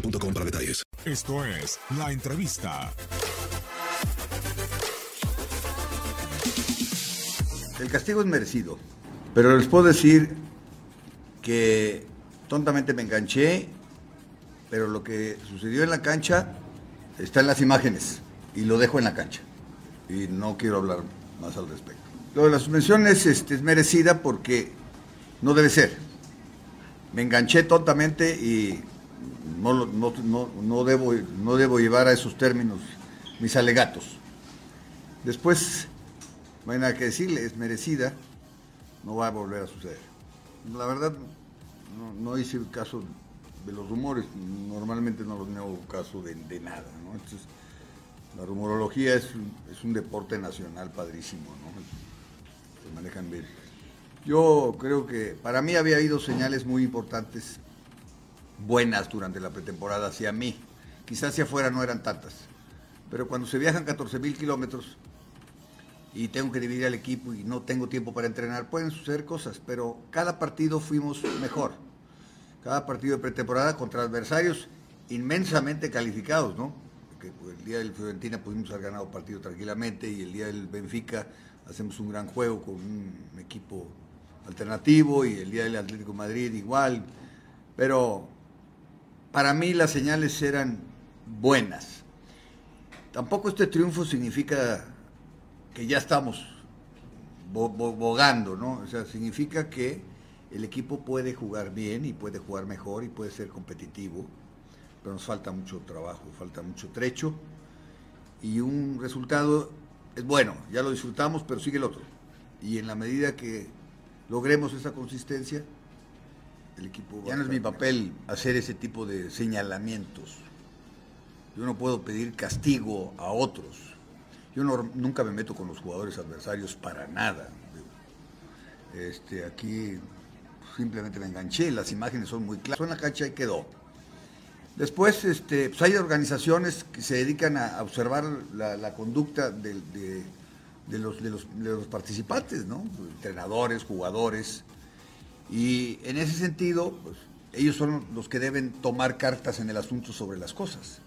boostmobile.com para detalles. Esto es La Entrevista. El castigo es merecido, pero les puedo decir que tontamente me enganché, pero lo que sucedió en la cancha está en las imágenes y lo dejo en la cancha. Y no quiero hablar más al respecto. Lo de la suspensión es, este, es merecida porque no debe ser. Me enganché tontamente y no, no, no- debo, no debo llevar a esos términos mis alegatos. Después, no hay nada que decirle, es merecida, no va a volver a suceder. La verdad, no, no hice caso de los rumores, normalmente no los hago caso de, nada. Entonces, la rumorología es, es un deporte nacional padrísimo, ¿no? se manejan bien. Yo creo que para mí había habido señales muy importantes, buenas durante la pretemporada hacia mí. Quizás hacia afuera no eran tantas, pero cuando se viajan 14 mil kilómetros y tengo que dividir al equipo y no tengo tiempo para entrenar, pueden suceder cosas, pero cada partido fuimos mejor. Cada partido de pretemporada contra adversarios inmensamente calificados, ¿no? Porque pues, el día del Fiorentina pudimos haber ganado partido tranquilamente y el día del Benfica hacemos un gran juego con un equipo alternativo y el día del Atlético Madrid igual, pero para mí las señales eran buenas. Tampoco este triunfo significa que ya estamos bo- bo- bogando, ¿no? O sea, significa que el equipo puede jugar bien y puede jugar mejor y puede ser competitivo, pero nos falta mucho trabajo, falta mucho trecho y un resultado es bueno, ya lo disfrutamos, pero sigue el otro. Y en la medida que logremos esa consistencia, el equipo... Ya no es mi papel hacer ese tipo de señalamientos. Yo no puedo pedir castigo a otros. Yo no- nunca me meto con los jugadores adversarios para nada. Este, aquí simplemente me enganché, las imágenes son muy claras. En la cancha y quedó. Después, este, pues hay organizaciones que se dedican a observar la, la conducta del- de, de los, de, los, de los participantes, ¿no? Entrenadores, jugadores. Y en ese sentido, pues, ellos son los que deben tomar cartas en el asunto sobre las cosas.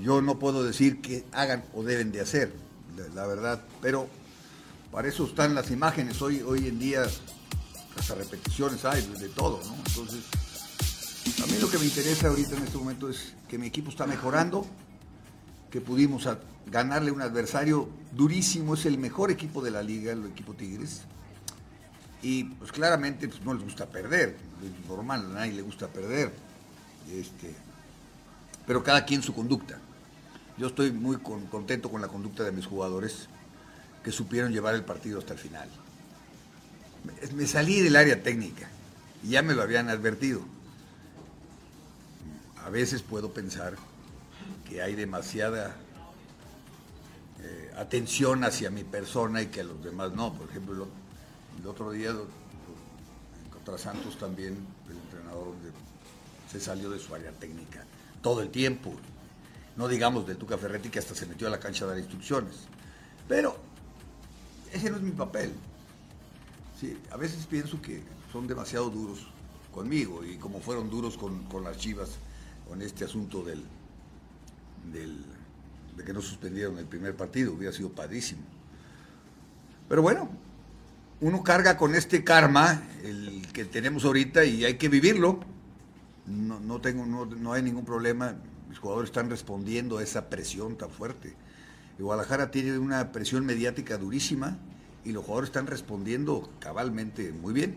Yo no puedo decir qué hagan o deben de hacer, la, verdad, pero para eso están las imágenes. Hoy, hoy en día, hasta repeticiones hay de, todo, ¿no? Entonces, a mí lo que me interesa ahorita en este momento es que mi equipo está mejorando, que pudimos ganarle un adversario durísimo, es el mejor equipo de la liga, el equipo Tigres. Y pues claramente pues, no les gusta perder, es normal, a nadie le gusta perder. Este, pero cada quien su conducta. Yo estoy muy contento con la conducta de mis jugadores que supieron llevar el partido hasta el final. Me, salí del área técnica y ya me lo habían advertido. A veces puedo pensar que hay demasiada eh, atención hacia mi persona y que a los demás no. Por ejemplo, el, otro día contra Santos también el entrenador se salió de su área técnica todo el tiempo. No digamos de Tuca Ferretti que hasta se metió a la cancha a dar instrucciones. Pero ese no es mi papel. Sí, a veces pienso que son demasiado duros conmigo y como fueron duros con, las Chivas con este asunto del, de que no suspendieron el primer partido, hubiera sido padrísimo. Pero bueno, uno carga con este karma, el que tenemos ahorita, y hay que vivirlo. No, no tengo, no, no hay ningún problema mis jugadores están respondiendo a esa presión tan fuerte. Guadalajara tiene una presión mediática durísima y los jugadores están respondiendo cabalmente muy bien.